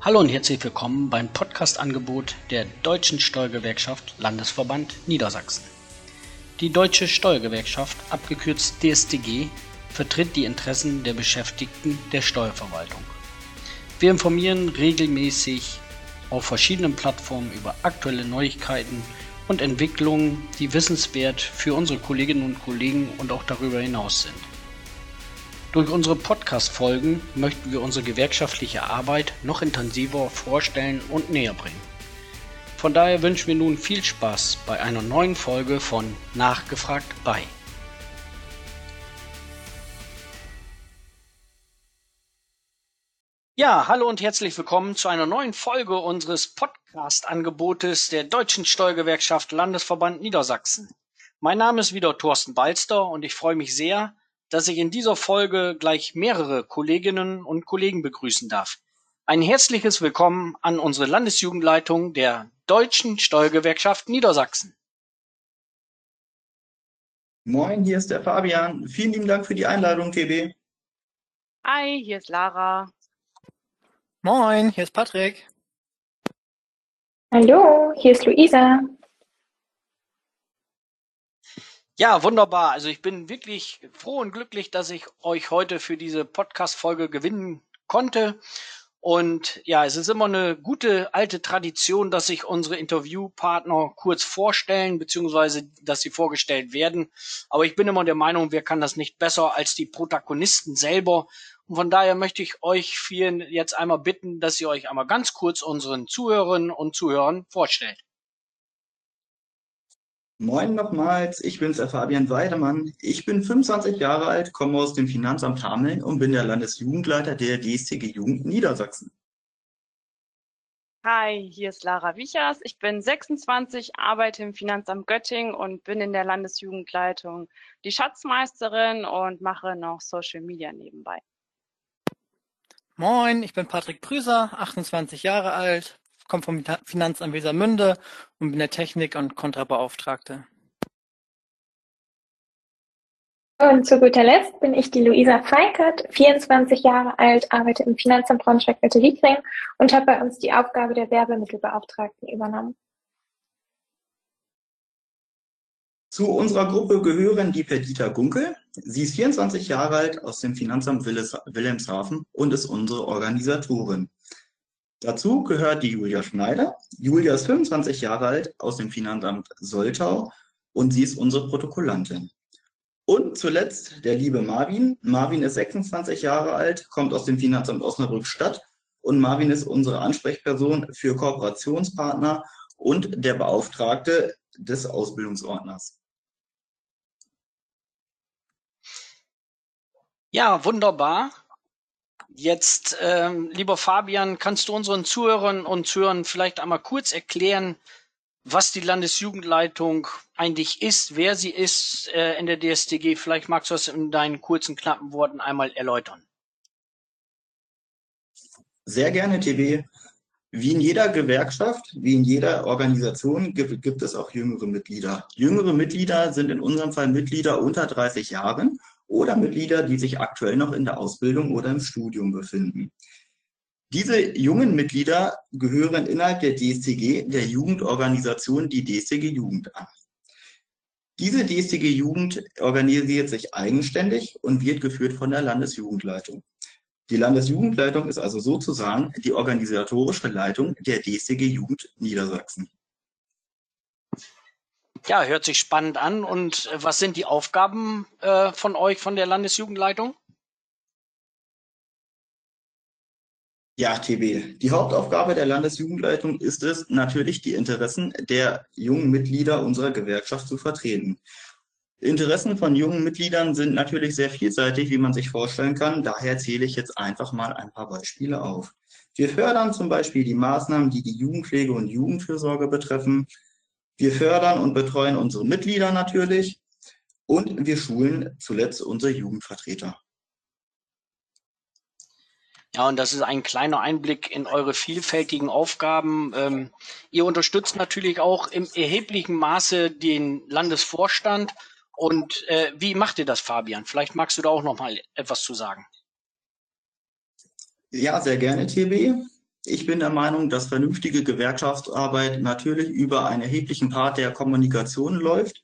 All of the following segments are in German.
Hallo und herzlich willkommen beim Podcast-Angebot der Deutschen Steuergewerkschaft Landesverband Niedersachsen. Die Deutsche Steuergewerkschaft, abgekürzt DSTG, vertritt die Interessen der Beschäftigten der Steuerverwaltung. Wir informieren regelmäßig auf verschiedenen Plattformen über aktuelle Neuigkeiten und Entwicklungen, die wissenswert für unsere Kolleginnen und Kollegen und auch darüber hinaus sind. Durch unsere Podcast-Folgen möchten wir unsere gewerkschaftliche Arbeit noch intensiver vorstellen und näher bringen. Von daher wünschen wir nun viel Spaß bei einer neuen Folge von Nachgefragt bei. Ja, hallo und herzlich willkommen zu einer neuen Folge unseres Podcast-Angebotes der Deutschen Steuergewerkschaft Landesverband Niedersachsen. Mein Name ist wieder Thorsten Balster und ich freue mich sehr, dass ich in dieser Folge gleich mehrere Kolleginnen und Kollegen begrüßen darf. Ein herzliches Willkommen an unsere Landesjugendleitung der Deutschen Steuergewerkschaft Niedersachsen. Moin, hier ist der Fabian. Vielen lieben Dank für die Einladung, TB. Hi, hier ist Lara. Moin, hier ist Patrick. Hallo, hier ist Luisa. Ja, wunderbar. Also ich bin wirklich froh und glücklich, dass ich euch heute für diese Podcast-Folge gewinnen konnte. Und ja, es ist immer eine gute alte Tradition, dass sich unsere Interviewpartner kurz vorstellen, beziehungsweise dass sie vorgestellt werden. Aber ich bin immer der Meinung, wir kann das nicht besser als die Protagonisten selber. Und von daher möchte ich euch vielen jetzt einmal bitten, dass ihr euch einmal ganz kurz unseren Zuhörerinnen und Zuhörern vorstellt. Moin nochmals, ich bin's, der Fabian Weidemann. Ich bin 25 Jahre alt, komme aus dem Finanzamt Hameln und bin der Landesjugendleiter der DSTG Jugend Niedersachsen. Hi, hier ist Lara Wichers. Ich bin 26, arbeite im Finanzamt Göttingen und bin in der Landesjugendleitung die Schatzmeisterin und mache noch Social Media nebenbei. Moin, ich bin Patrick Prüser, 28 Jahre alt, komme vom Finanzamt Wesermünde und bin der Technik- und Kontrabeauftragte. Und zu guter Letzt bin ich die Luisa Freikert, 24 Jahre alt, arbeite im Finanzamt Braunschweig-Wette-Wietring und habe bei uns die Aufgabe der Werbemittelbeauftragten übernommen. Zu unserer Gruppe gehören die Perdita Gunkel. Sie ist 24 Jahre alt aus dem Finanzamt Wilhelmshaven und ist unsere Organisatorin. Dazu gehört die Julia Schneider. Julia ist 25 Jahre alt aus dem Finanzamt Soltau und sie ist unsere Protokollantin. Und zuletzt der liebe Marvin. Marvin ist 26 Jahre alt, kommt aus dem Finanzamt Osnabrück-Stadt und Marvin ist unsere Ansprechperson für Kooperationspartner und der Beauftragte des Ausbildungsordners. Ja, wunderbar. Jetzt, ähm, lieber Fabian, kannst du unseren Zuhörern und Zuhörern vielleicht einmal kurz erklären, was die Landesjugendleitung eigentlich ist, wer sie ist äh, in der DSTG? Vielleicht magst du das in deinen kurzen, knappen Worten einmal erläutern. Sehr gerne, TB. Wie in jeder Gewerkschaft, wie in jeder Organisation gibt, gibt, es auch jüngere Mitglieder. Jüngere Mitglieder sind in unserem Fall Mitglieder unter 30 Jahren oder Mitglieder, die sich aktuell noch in der Ausbildung oder im Studium befinden. Diese jungen Mitglieder gehören innerhalb der DSTG, der Jugendorganisation, die DSTG Jugend an. Diese DSTG Jugend organisiert sich eigenständig und wird geführt von der Landesjugendleitung. Die Landesjugendleitung ist also sozusagen die organisatorische Leitung der DSTG Jugend Niedersachsen. Ja, hört sich spannend an. Und äh, was sind die Aufgaben äh, von euch, von der Landesjugendleitung? Ja, TB. Die Hauptaufgabe der Landesjugendleitung ist es, natürlich die Interessen der jungen Mitglieder unserer Gewerkschaft zu vertreten. Interessen von jungen Mitgliedern sind natürlich sehr vielseitig, wie man sich vorstellen kann. Daher zähle ich jetzt einfach mal ein paar Beispiele auf. Wir fördern zum Beispiel die Maßnahmen, die die Jugendpflege und Jugendfürsorge betreffen. Wir fördern und betreuen unsere Mitglieder natürlich und wir schulen zuletzt unsere Jugendvertreter. Ja, und das ist ein kleiner Einblick in eure vielfältigen Aufgaben. Ähm, ihr unterstützt natürlich auch im erheblichen Maße den Landesvorstand. Und äh, wie macht ihr das, Fabian? Vielleicht magst du da auch noch mal etwas zu sagen. Ja, sehr gerne, TB. Ich bin der Meinung, dass vernünftige Gewerkschaftsarbeit natürlich über einen erheblichen Part der Kommunikation läuft.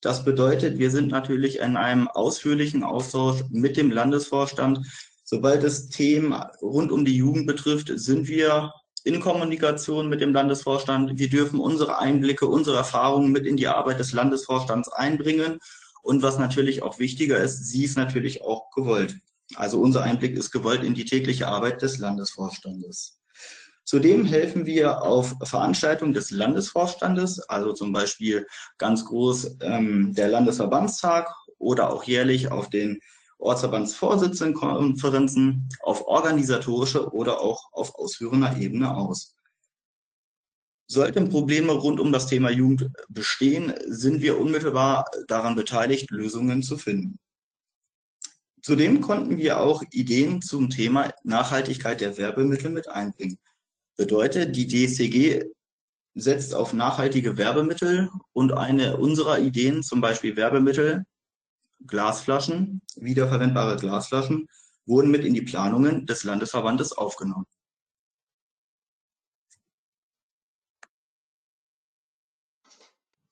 Das bedeutet, wir sind natürlich in einem ausführlichen Austausch mit dem Landesvorstand. Sobald es Themen rund um die Jugend betrifft, sind wir in Kommunikation mit dem Landesvorstand. Wir dürfen unsere Einblicke, unsere Erfahrungen mit in die Arbeit des Landesvorstands einbringen. Und was natürlich auch wichtiger ist, sie ist natürlich auch gewollt. Also unser Einblick ist gewollt in die tägliche Arbeit des Landesvorstandes. Zudem helfen wir auf Veranstaltungen des Landesvorstandes, also zum Beispiel ganz groß ähm, der Landesverbandstag oder auch jährlich auf den Ortsverbandsvorsitzendenkonferenzen auf organisatorische oder auch auf ausführender Ebene aus. Sollten Probleme rund um das Thema Jugend bestehen, sind wir unmittelbar daran beteiligt, Lösungen zu finden. Zudem konnten wir auch Ideen zum Thema Nachhaltigkeit der Werbemittel mit einbringen. Bedeutet, die DSCG setzt auf nachhaltige Werbemittel und eine unserer Ideen, zum Beispiel Werbemittel, Glasflaschen, wiederverwendbare Glasflaschen, wurden mit in die Planungen des Landesverbandes aufgenommen.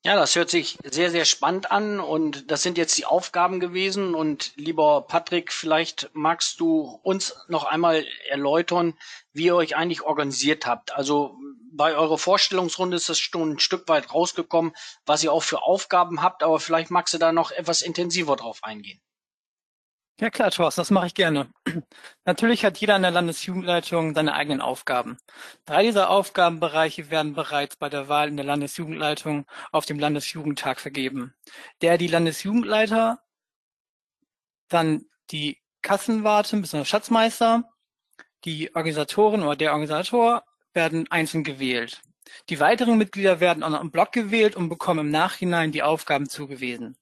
Ja, das hört sich sehr, sehr spannend an und das sind jetzt die Aufgaben gewesen. Und lieber Patrick, vielleicht magst du uns noch einmal erläutern, wie ihr euch eigentlich organisiert habt. Also bei eurer Vorstellungsrunde ist es schon ein Stück weit rausgekommen, was ihr auch für Aufgaben habt, aber vielleicht magst du da noch etwas intensiver drauf eingehen. Ja klar, Thorsten, das mache ich gerne. Natürlich hat jeder in der Landesjugendleitung seine eigenen Aufgaben. Drei dieser Aufgabenbereiche werden bereits bei der Wahl in der Landesjugendleitung auf dem Landesjugendtag vergeben. Der die Landesjugendleiter, dann die Kassenwarte bzw. Schatzmeister, die Organisatorin oder der Organisator werden einzeln gewählt. Die weiteren Mitglieder werden auch noch im Block gewählt und bekommen im Nachhinein die Aufgaben zugewiesen.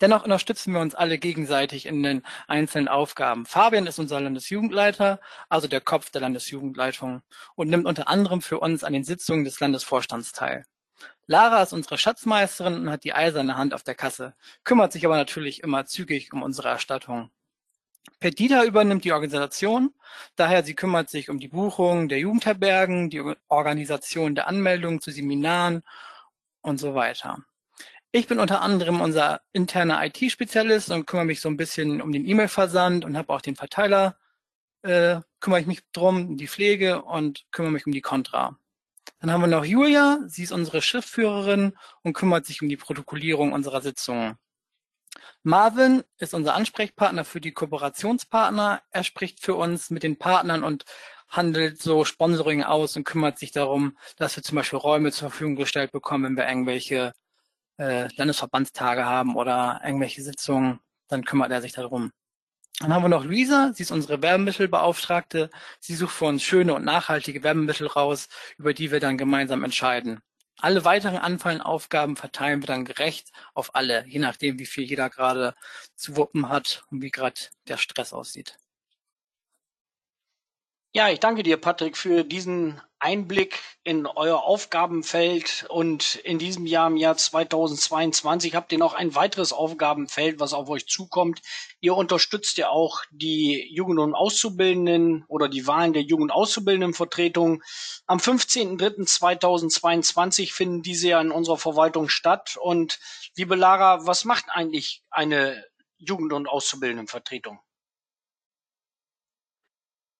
Dennoch unterstützen wir uns alle gegenseitig in den einzelnen Aufgaben. Fabian ist unser Landesjugendleiter, also der Kopf der Landesjugendleitung und nimmt unter anderem für uns an den Sitzungen des Landesvorstands teil. Lara ist unsere Schatzmeisterin und hat die eiserne Hand auf der Kasse, kümmert sich aber natürlich immer zügig um unsere Erstattung. Perdita übernimmt die Organisation, daher sie kümmert sich um die Buchung der Jugendherbergen, die Organisation der Anmeldung zu Seminaren und so weiter. Ich bin unter anderem unser interner IT-Spezialist und kümmere mich so ein bisschen um den E-Mail-Versand und habe auch den Verteiler, äh, kümmere ich mich drum, die Pflege und kümmere mich um die Contra. Dann haben wir noch Julia, sie ist unsere Schriftführerin und kümmert sich um die Protokollierung unserer Sitzungen. Marvin ist unser Ansprechpartner für die Kooperationspartner. Er spricht für uns mit den Partnern und handelt so Sponsoring aus und kümmert sich darum, dass wir zum Beispiel Räume zur Verfügung gestellt bekommen, wenn wir irgendwelche äh, Landesverbandstage haben oder irgendwelche Sitzungen, dann kümmert er sich darum. Dann haben wir noch Luisa, sie ist unsere Werbemittelbeauftragte. Sie sucht für uns schöne und nachhaltige Werbemittel raus, über die wir dann gemeinsam entscheiden. Alle weiteren anfallenden Aufgaben verteilen wir dann gerecht auf alle, je nachdem, wie viel jeder gerade zu wuppen hat und wie gerade der Stress aussieht. Ja, ich danke dir, Patrick, für diesen Einblick in euer Aufgabenfeld und in diesem Jahr, im Jahr 2022, habt ihr noch ein weiteres Aufgabenfeld, was auf euch zukommt. Ihr unterstützt ja auch die Jugend- und Auszubildenden oder die Wahlen der Jugend- und Auszubildendenvertretung. Am 15.03.2022 finden diese ja in unserer Verwaltung statt. Und liebe Lara, was macht eigentlich eine Jugend- und Auszubildendenvertretung?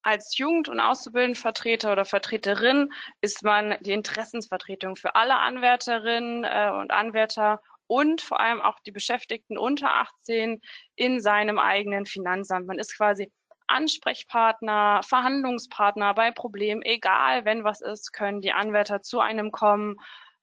Als Jugend- und Auszubildendenvertreter oder Vertreterin ist man die Interessensvertretung für alle Anwärterinnen äh, und Anwärter und vor allem auch die Beschäftigten unter 18 in seinem eigenen Finanzamt. Man ist quasi Ansprechpartner, Verhandlungspartner bei Problemen, egal wenn was ist, können die Anwärter zu einem kommen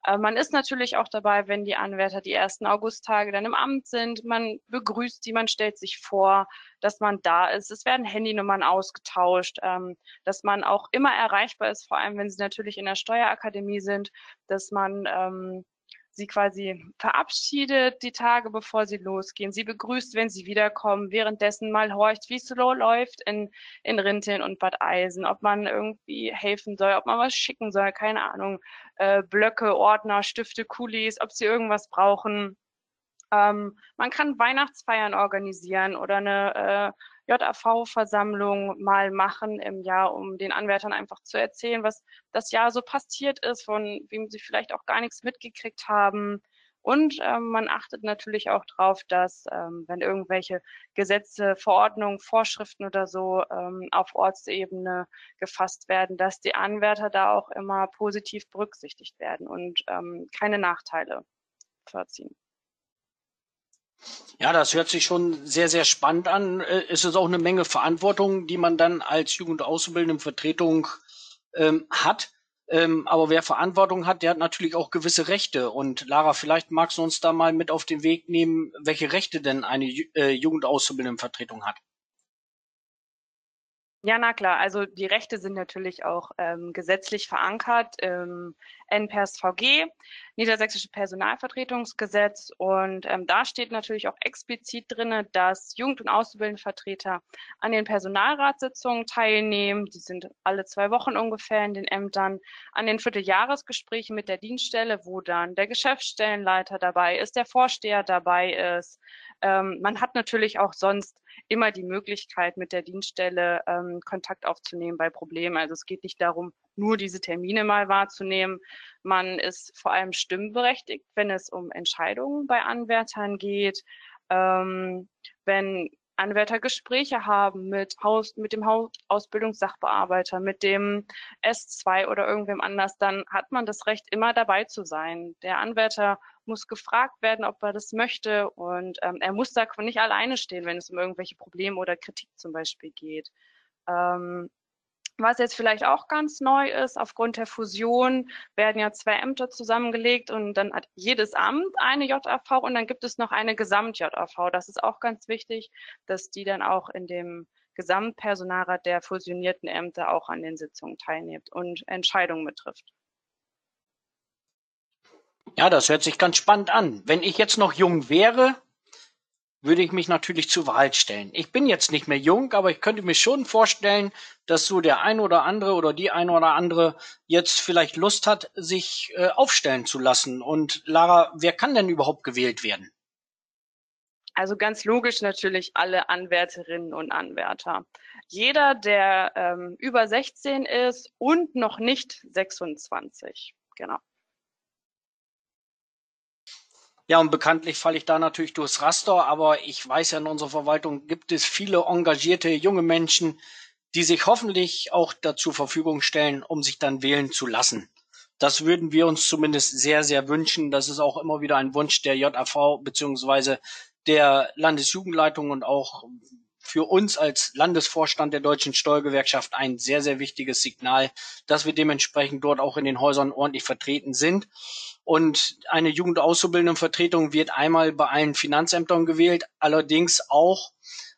äh, man ist natürlich auch dabei, wenn die Anwärter die ersten Augusttage dann im Amt sind. Man begrüßt sie, man stellt sich vor, dass man da ist. Es werden Handynummern ausgetauscht, ähm, dass man auch immer erreichbar ist, vor allem wenn sie natürlich in der Steuerakademie sind, dass man ähm, sie quasi verabschiedet die Tage, bevor sie losgehen. Sie begrüßt, wenn sie wiederkommen, währenddessen mal horcht, wie es so läuft in, in Rinteln und Bad Eisen, ob man irgendwie helfen soll, ob man was schicken soll, keine Ahnung, äh, Blöcke, Ordner, Stifte, Kulis, ob sie irgendwas brauchen. Ähm, man kann Weihnachtsfeiern organisieren oder eine JAV-Versammlung mal machen im Jahr, um den Anwärtern einfach zu erzählen, was das Jahr so passiert ist, von wem sie vielleicht auch gar nichts mitgekriegt haben. Und ähm, man achtet natürlich auch darauf, dass ähm, wenn irgendwelche Gesetze, Verordnungen, Vorschriften oder so ähm, auf Ortsebene gefasst werden, dass die Anwärter da auch immer positiv berücksichtigt werden und ähm, keine Nachteile vorziehen. Ja, das hört sich schon sehr, sehr spannend an. Äh, es ist auch eine Menge Verantwortung, die man dann als Jugend- und Auszubildenden ähm, hat. Ähm, aber wer Verantwortung hat, der hat natürlich auch gewisse Rechte. Und Lara, vielleicht magst du uns da mal mit auf den Weg nehmen, welche Rechte denn eine äh, Jugendauszubildendenvertretung hat. Ja, na klar. Also die Rechte sind natürlich auch ähm, gesetzlich verankert im NPERSVG, Niedersächsische Personalvertretungsgesetz. Und ähm, da steht natürlich auch explizit drin, dass Jugend- und Auszubildendenvertreter an den Personalratssitzungen teilnehmen. Die sind alle zwei Wochen ungefähr in den Ämtern. An den Vierteljahresgesprächen mit der Dienststelle, wo dann der Geschäftsstellenleiter dabei ist, der Vorsteher dabei ist. Ähm, man hat natürlich auch sonst immer die Möglichkeit, mit der Dienststelle ähm, Kontakt aufzunehmen bei Problemen. Also es geht nicht darum, nur diese Termine mal wahrzunehmen. Man ist vor allem stimmberechtigt, wenn es um Entscheidungen bei Anwärtern geht. Ähm, wenn Anwärter Gespräche haben mit, Haus, mit dem Ausbildungssachbearbeiter, mit dem S2 oder irgendwem anders, dann hat man das Recht, immer dabei zu sein. Der Anwärter muss gefragt werden, ob er das möchte und ähm, er muss da nicht alleine stehen, wenn es um irgendwelche Probleme oder Kritik zum Beispiel geht. Ähm, was jetzt vielleicht auch ganz neu ist, aufgrund der Fusion werden ja zwei Ämter zusammengelegt und dann hat jedes Amt eine JAV und dann gibt es noch eine Gesamt-JAV. Das ist auch ganz wichtig, dass die dann auch in dem Gesamtpersonalrat der fusionierten Ämter auch an den Sitzungen teilnimmt und Entscheidungen betrifft. Ja, das hört sich ganz spannend an. Wenn ich jetzt noch jung wäre, würde ich mich natürlich zur Wahl stellen. Ich bin jetzt nicht mehr jung, aber ich könnte mir schon vorstellen, dass so der ein oder andere oder die ein oder andere jetzt vielleicht Lust hat, sich äh, aufstellen zu lassen. Und Lara, wer kann denn überhaupt gewählt werden? Also ganz logisch natürlich alle Anwärterinnen und Anwärter. Jeder, der ähm, über 16 ist und noch nicht 26. Genau. Ja, und bekanntlich falle ich da natürlich durchs Raster, aber ich weiß ja, in unserer Verwaltung gibt es viele engagierte junge Menschen, die sich hoffentlich auch dazu Verfügung stellen, um sich dann wählen zu lassen. Das würden wir uns zumindest sehr, sehr wünschen. Das ist auch immer wieder ein Wunsch der JAV beziehungsweise der Landesjugendleitung und auch für uns als Landesvorstand der Deutschen Steuergewerkschaft ein sehr, sehr wichtiges Signal, dass wir dementsprechend dort auch in den Häusern ordentlich vertreten sind. Und eine Jugendauszubildendenvertretung wird einmal bei allen Finanzämtern gewählt, allerdings auch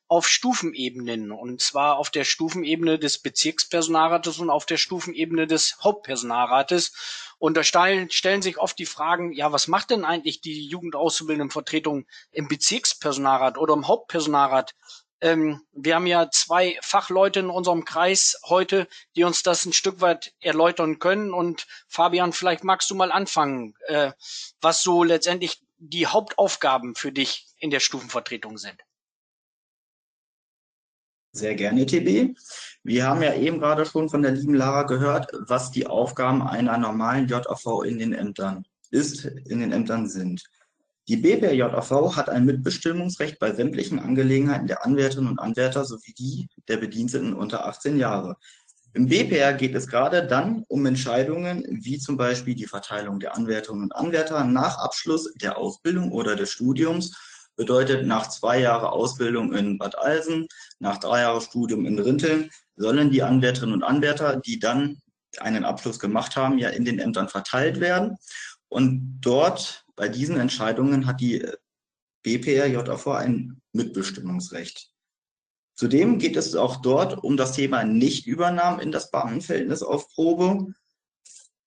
auf Stufenebenen und zwar auf der Stufenebene des Bezirkspersonalrates und auf der Stufenebene des Hauptpersonalrates. Und da stellen, sich oft die Fragen, ja, was macht denn eigentlich die Jugendauszubildendenvertretung im Bezirkspersonalrat oder im Hauptpersonalrat? Ähm, wir haben ja zwei Fachleute in unserem Kreis heute, die uns das ein Stück weit erläutern können. Und Fabian, vielleicht magst du mal anfangen, äh, was so letztendlich die Hauptaufgaben für dich in der Stufenvertretung sind. Sehr gerne, TB. Wir haben ja eben gerade schon von der lieben Lara gehört, was die Aufgaben einer normalen JAV in den Ämtern ist, in den Ämtern sind. Die BPJAV hat ein Mitbestimmungsrecht bei sämtlichen Angelegenheiten der Anwärterinnen und Anwärter sowie die der Bediensteten unter 18 Jahre. Im BPR geht es gerade dann um Entscheidungen wie zum Beispiel die Verteilung der Anwärterinnen und Anwärter nach Abschluss der Ausbildung oder des Studiums, bedeutet nach zwei Jahren Ausbildung in Bad Alsen, nach drei Jahren Studium in Rinteln, sollen die Anwärterinnen und Anwärter, die dann einen Abschluss gemacht haben, ja in den Ämtern verteilt werden. Und dort bei diesen Entscheidungen hat die BPRJV ein Mitbestimmungsrecht. Zudem geht es auch dort um das Thema Nichtübernahmen in das Beamtenverhältnis auf Probe,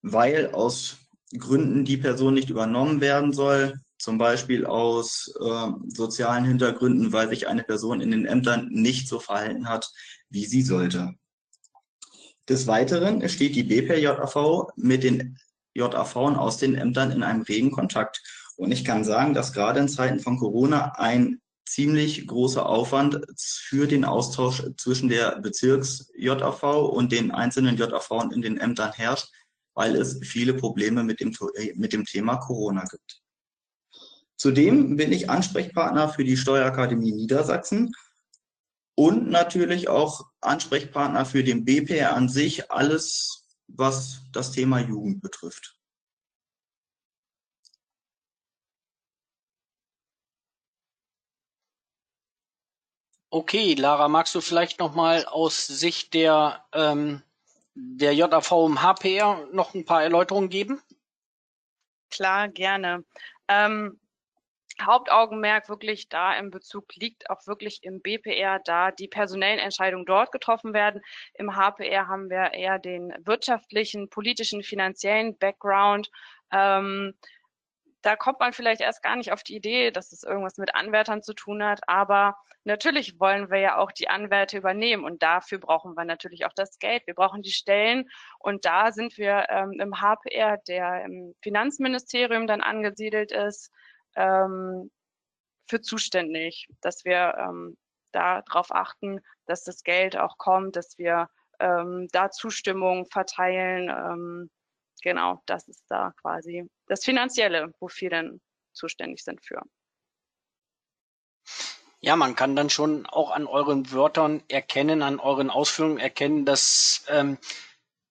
weil aus Gründen die Person nicht übernommen werden soll, zum Beispiel aus äh, sozialen Hintergründen, weil sich eine Person in den Ämtern nicht so verhalten hat, wie sie sollte. Des Weiteren steht die BPRJV mit den JAV aus den Ämtern in einem regen Kontakt. Und ich kann sagen, dass gerade in Zeiten von Corona ein ziemlich großer Aufwand für den Austausch zwischen der Bezirks-JAV und den einzelnen JAV in den Ämtern herrscht, weil es viele Probleme mit dem, mit dem Thema Corona gibt. Zudem bin ich Ansprechpartner für die Steuerakademie Niedersachsen und natürlich auch Ansprechpartner für den BPR an sich, alles was das Thema Jugend betrifft. Okay, Lara, magst du vielleicht noch mal aus Sicht der, ähm, der JAV im HPR noch ein paar Erläuterungen geben? Klar, gerne. Ähm, Hauptaugenmerk wirklich da im Bezug liegt auch wirklich im BPR, da die personellen Entscheidungen dort getroffen werden. Im HPR haben wir eher den wirtschaftlichen, politischen, finanziellen Background. Ähm, da kommt man vielleicht erst gar nicht auf die Idee, dass es irgendwas mit Anwärtern zu tun hat, aber natürlich wollen wir ja auch die Anwärter übernehmen und dafür brauchen wir natürlich auch das Geld. Wir brauchen die Stellen und da sind wir ähm, im HPR, der im Finanzministerium dann angesiedelt ist, ähm, für zuständig, dass wir ähm, darauf achten, dass das Geld auch kommt, dass wir ähm, da Zustimmung verteilen. Ähm, genau, das ist da quasi das Finanzielle, wofür dann zuständig sind für. Ja, man kann dann schon auch an euren Wörtern erkennen, an euren Ausführungen erkennen, dass ähm,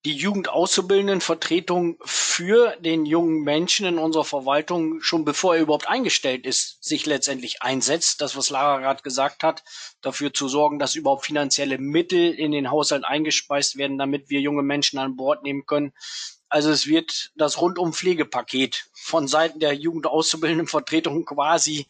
die Jugendauszubildendenvertretung für den jungen Menschen in unserer Verwaltung schon bevor er überhaupt eingestellt ist, sich letztendlich einsetzt. Das, was Lara gerade gesagt hat, dafür zu sorgen, dass überhaupt finanzielle Mittel in den Haushalt eingespeist werden, damit wir junge Menschen an Bord nehmen können. Also es wird das rundum Pflegepaket von Seiten der Jugendauszubildendenvertretung quasi,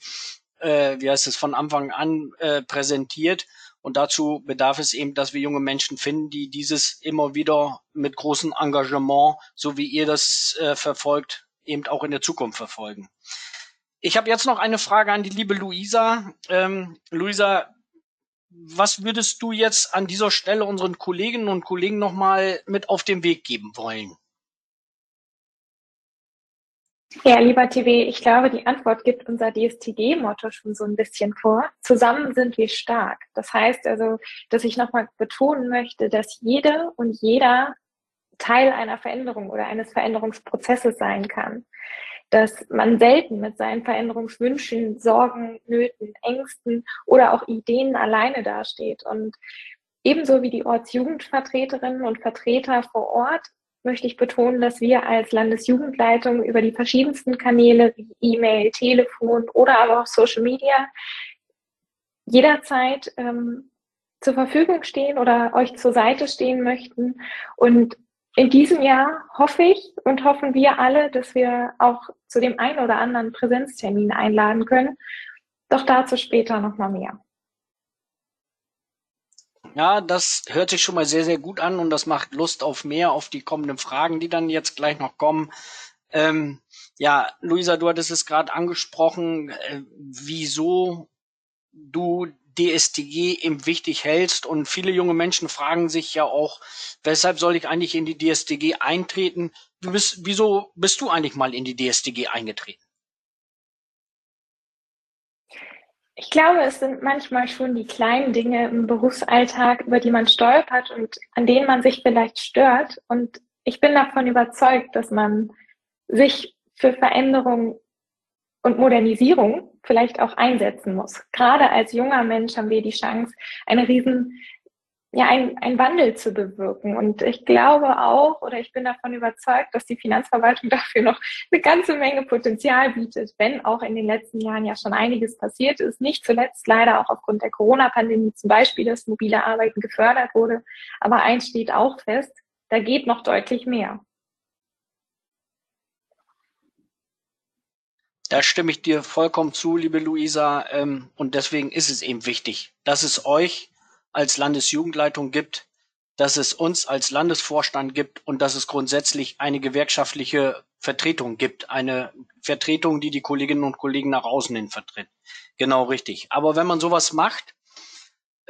äh, wie heißt es, von Anfang an äh, präsentiert. Und dazu bedarf es eben, dass wir junge Menschen finden, die dieses immer wieder mit großem Engagement, so wie ihr das äh, verfolgt, eben auch in der Zukunft verfolgen. Ich habe jetzt noch eine Frage an die liebe Luisa. Ähm, Luisa, was würdest du jetzt an dieser Stelle unseren Kolleginnen und Kollegen nochmal mit auf den Weg geben wollen? Ja, lieber TV, ich glaube, die Antwort gibt unser DSTG-Motto schon so ein bisschen vor. Zusammen sind wir stark. Das heißt also, dass ich nochmal betonen möchte, dass jede und jeder Teil einer Veränderung oder eines Veränderungsprozesses sein kann. Dass man selten mit seinen Veränderungswünschen, Sorgen, Nöten, Ängsten oder auch Ideen alleine dasteht. Und ebenso wie die Ortsjugendvertreterinnen und Vertreter vor Ort möchte ich betonen, dass wir als Landesjugendleitung über die verschiedensten Kanäle wie E-Mail, Telefon oder aber auch Social Media jederzeit ähm, zur Verfügung stehen oder euch zur Seite stehen möchten. Und in diesem Jahr hoffe ich und hoffen wir alle, dass wir auch zu dem einen oder anderen Präsenztermin einladen können. Doch dazu später nochmal mehr. Ja, das hört sich schon mal sehr, sehr gut an und das macht Lust auf mehr, auf die kommenden Fragen, die dann jetzt gleich noch kommen. Ähm, ja, Luisa, du hattest es gerade angesprochen, äh, wieso du DSTG eben wichtig hältst und viele junge Menschen fragen sich ja auch, weshalb soll ich eigentlich in die DSTG eintreten? Bist, wieso bist du eigentlich mal in die DSTG eingetreten? Ich glaube, es sind manchmal schon die kleinen Dinge im Berufsalltag, über die man stolpert und an denen man sich vielleicht stört. Und ich bin davon überzeugt, dass man sich für Veränderung und Modernisierung vielleicht auch einsetzen muss. Gerade als junger Mensch haben wir die Chance, eine riesen ja, ein, ein Wandel zu bewirken. Und ich glaube auch, oder ich bin davon überzeugt, dass die Finanzverwaltung dafür noch eine ganze Menge Potenzial bietet, wenn auch in den letzten Jahren ja schon einiges passiert ist. Nicht zuletzt leider auch aufgrund der Corona-Pandemie zum Beispiel, dass mobile Arbeiten gefördert wurde. Aber eins steht auch fest, da geht noch deutlich mehr. Da stimme ich dir vollkommen zu, liebe Luisa. Ähm, und deswegen ist es eben wichtig, dass es euch als Landesjugendleitung gibt, dass es uns als Landesvorstand gibt und dass es grundsätzlich eine gewerkschaftliche Vertretung gibt, eine Vertretung, die die Kolleginnen und Kollegen nach außen hin vertritt. Genau richtig. Aber wenn man sowas macht,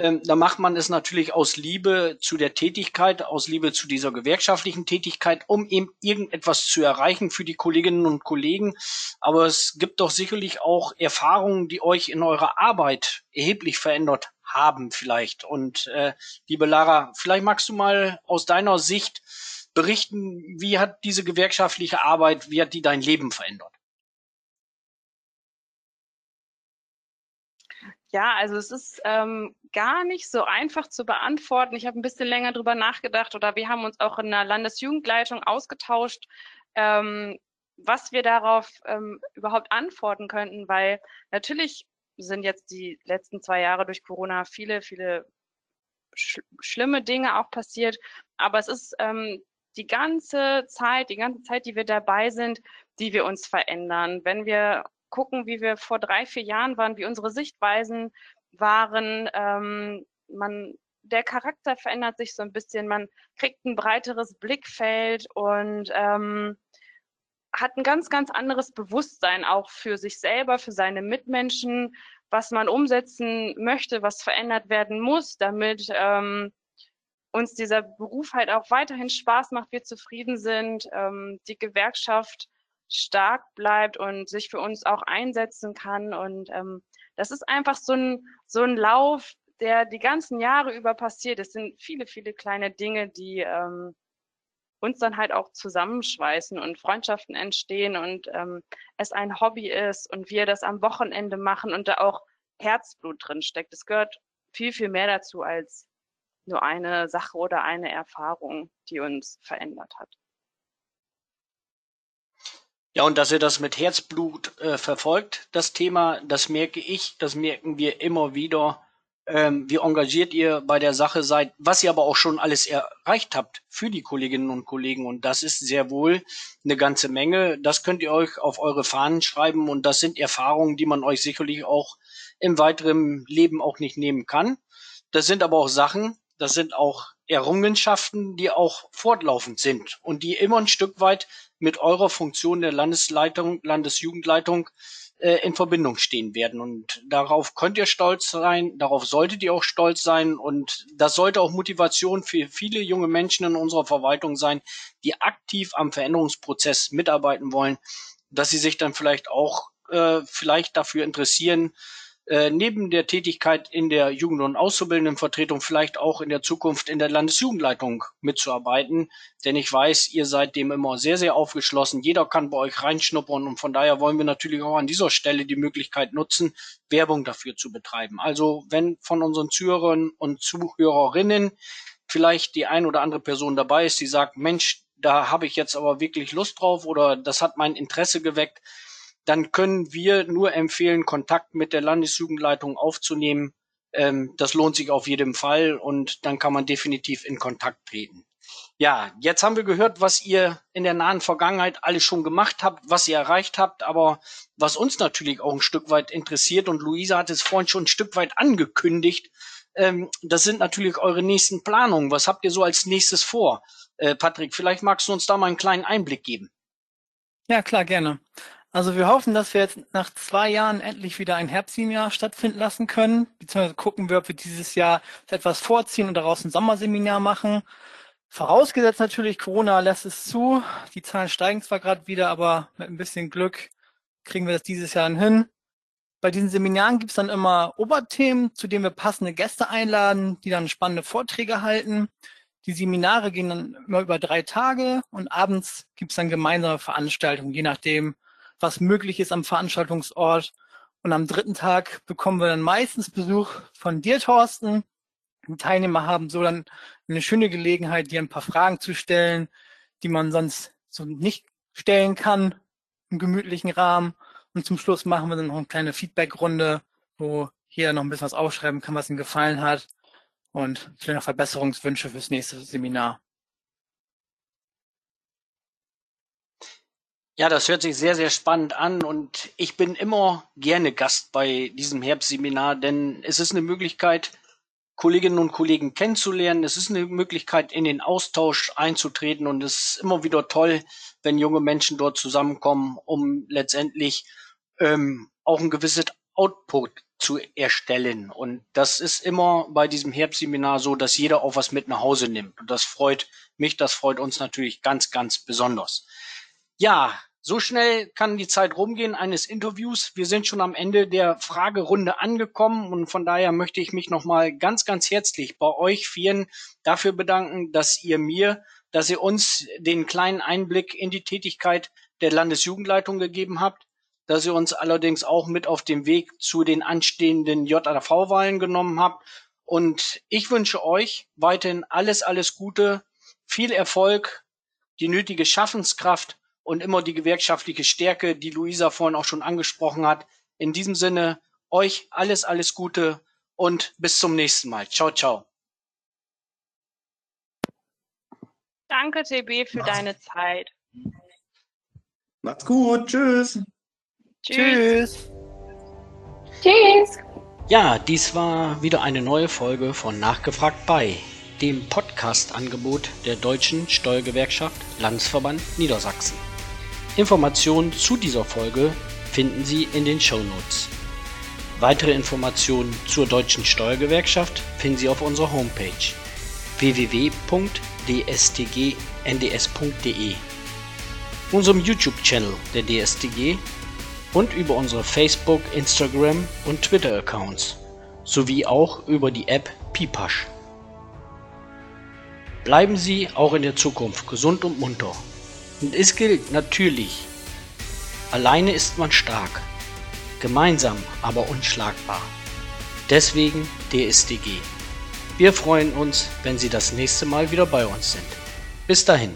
ähm, da macht man es natürlich aus Liebe zu der Tätigkeit, aus Liebe zu dieser gewerkschaftlichen Tätigkeit, um eben irgendetwas zu erreichen für die Kolleginnen und Kollegen. Aber es gibt doch sicherlich auch Erfahrungen, die euch in eurer Arbeit erheblich verändert haben vielleicht. Und äh, liebe Lara, vielleicht magst du mal aus deiner Sicht berichten, wie hat diese gewerkschaftliche Arbeit, wie hat die dein Leben verändert? Ja, also es ist ähm, gar nicht so einfach zu beantworten. Ich habe ein bisschen länger drüber nachgedacht oder wir haben uns auch in der Landesjugendleitung ausgetauscht, ähm, was wir darauf ähm, überhaupt antworten könnten, weil natürlich sind jetzt die letzten zwei Jahre durch Corona viele, viele sch schlimme Dinge auch passiert. Aber es ist ähm, die ganze Zeit, die ganze Zeit, die wir dabei sind, die wir uns verändern. Wenn wir gucken, wie wir vor drei, vier Jahren waren, wie unsere Sichtweisen waren. Ähm, man, der Charakter verändert sich so ein bisschen. Man kriegt ein breiteres Blickfeld und ähm, hat ein ganz, ganz anderes Bewusstsein auch für sich selber, für seine Mitmenschen, was man umsetzen möchte, was verändert werden muss, damit ähm, uns dieser Beruf halt auch weiterhin Spaß macht, wir zufrieden sind, ähm, die Gewerkschaft stark bleibt und sich für uns auch einsetzen kann. Und ähm, das ist einfach so ein, so ein Lauf, der die ganzen Jahre über passiert. Es sind viele, viele kleine Dinge, die ähm, uns dann halt auch zusammenschweißen und Freundschaften entstehen und ähm, es ein Hobby ist und wir das am Wochenende machen und da auch Herzblut drin steckt. Es gehört viel, viel mehr dazu als nur eine Sache oder eine Erfahrung, die uns verändert hat. Ja, und dass ihr das mit Herzblut äh, verfolgt, das Thema, das merke ich, das merken wir immer wieder, ähm, wie engagiert ihr bei der Sache seid, was ihr aber auch schon alles erreicht habt für die Kolleginnen und Kollegen. Und das ist sehr wohl eine ganze Menge. Das könnt ihr euch auf eure Fahnen schreiben und das sind Erfahrungen, die man euch sicherlich auch im weiteren Leben auch nicht nehmen kann. Das sind aber auch Sachen, das sind auch Errungenschaften, die auch fortlaufend sind und die immer ein Stück weit mit eurer Funktion der Landesleitung, Landesjugendleitung in Verbindung stehen werden. Und darauf könnt ihr stolz sein, darauf solltet ihr auch stolz sein. Und das sollte auch Motivation für viele junge Menschen in unserer Verwaltung sein, die aktiv am Veränderungsprozess mitarbeiten wollen, dass sie sich dann vielleicht auch äh, vielleicht dafür interessieren, äh, neben der Tätigkeit in der Jugend- und Auszubildendenvertretung vielleicht auch in der Zukunft in der Landesjugendleitung mitzuarbeiten. Denn ich weiß, ihr seid dem immer sehr, sehr aufgeschlossen. Jeder kann bei euch reinschnuppern und von daher wollen wir natürlich auch an dieser Stelle die Möglichkeit nutzen, Werbung dafür zu betreiben. Also wenn von unseren Zuhörern und Zuhörerinnen vielleicht die ein oder andere Person dabei ist, die sagt, Mensch, da habe ich jetzt aber wirklich Lust drauf oder das hat mein Interesse geweckt, dann können wir nur empfehlen, Kontakt mit der Landesjugendleitung aufzunehmen. Ähm, das lohnt sich auf jeden Fall und dann kann man definitiv in Kontakt treten. Ja, jetzt haben wir gehört, was ihr in der nahen Vergangenheit alles schon gemacht habt, was ihr erreicht habt, aber was uns natürlich auch ein Stück weit interessiert und Luisa hat es vorhin schon ein Stück weit angekündigt, ähm, das sind natürlich eure nächsten Planungen. Was habt ihr so als nächstes vor? Äh, Patrick, vielleicht magst du uns da mal einen kleinen Einblick geben. Ja, klar, gerne. Also wir hoffen, dass wir jetzt nach zwei Jahren endlich wieder ein Herbstseminar stattfinden lassen können, beziehungsweise gucken wir, ob wir dieses Jahr etwas vorziehen und daraus ein Sommerseminar machen. Vorausgesetzt natürlich, Corona lässt es zu. Die Zahlen steigen zwar gerade wieder, aber mit ein bisschen Glück kriegen wir das dieses Jahr hin. Bei diesen Seminaren gibt es dann immer Oberthemen, zu denen wir passende Gäste einladen, die dann spannende Vorträge halten. Die Seminare gehen dann immer über drei Tage und abends gibt es dann gemeinsame Veranstaltungen, je nachdem, was möglich ist am Veranstaltungsort. Und am dritten Tag bekommen wir dann meistens Besuch von dir, Thorsten. Die Teilnehmer haben so dann eine schöne Gelegenheit, dir ein paar Fragen zu stellen, die man sonst so nicht stellen kann im gemütlichen Rahmen. Und zum Schluss machen wir dann noch eine kleine Feedback-Runde, wo jeder noch ein bisschen was aufschreiben kann, was ihm gefallen hat und vielleicht noch Verbesserungswünsche fürs nächste Seminar. Ja, das hört sich sehr, sehr spannend an und ich bin immer gerne Gast bei diesem Herbstseminar, denn es ist eine Möglichkeit, Kolleginnen und Kollegen kennenzulernen. Es ist eine Möglichkeit, in den Austausch einzutreten und es ist immer wieder toll, wenn junge Menschen dort zusammenkommen, um letztendlich ähm, auch ein gewisses Output zu erstellen. Und das ist immer bei diesem Herbstseminar so, dass jeder auch was mit nach Hause nimmt. Und das freut mich, das freut uns natürlich ganz, ganz besonders. Ja, so schnell kann die Zeit rumgehen eines Interviews. Wir sind schon am Ende der Fragerunde angekommen und von daher möchte ich mich nochmal ganz, ganz herzlich bei euch vielen dafür bedanken, dass ihr mir, dass ihr uns den kleinen Einblick in die Tätigkeit der Landesjugendleitung gegeben habt dass ihr uns allerdings auch mit auf den Weg zu den anstehenden JAV-Wahlen genommen habt. Und ich wünsche euch weiterhin alles, alles Gute, viel Erfolg, die nötige Schaffenskraft und immer die gewerkschaftliche Stärke, die Luisa vorhin auch schon angesprochen hat. In diesem Sinne, euch alles, alles Gute und bis zum nächsten Mal. Ciao, ciao. Danke, TB, für Macht's. deine Zeit. Macht's gut. Tschüss. Tschüss. Tschüss. Ja, dies war wieder eine neue Folge von Nachgefragt bei, dem Podcast-Angebot der Deutschen Steuergewerkschaft Landesverband Niedersachsen. Informationen zu dieser Folge finden Sie in den Show Notes. Weitere Informationen zur Deutschen Steuergewerkschaft finden Sie auf unserer Homepage www.dstgnds.de, unserem YouTube-Channel der DSTG und über unsere Facebook, Instagram und Twitter-Accounts sowie auch über die App Pipasch. Bleiben Sie auch in der Zukunft gesund und munter. Und es gilt natürlich, alleine ist man stark, gemeinsam aber unschlagbar. Deswegen DSDG. Wir freuen uns, wenn Sie das nächste Mal wieder bei uns sind. Bis dahin.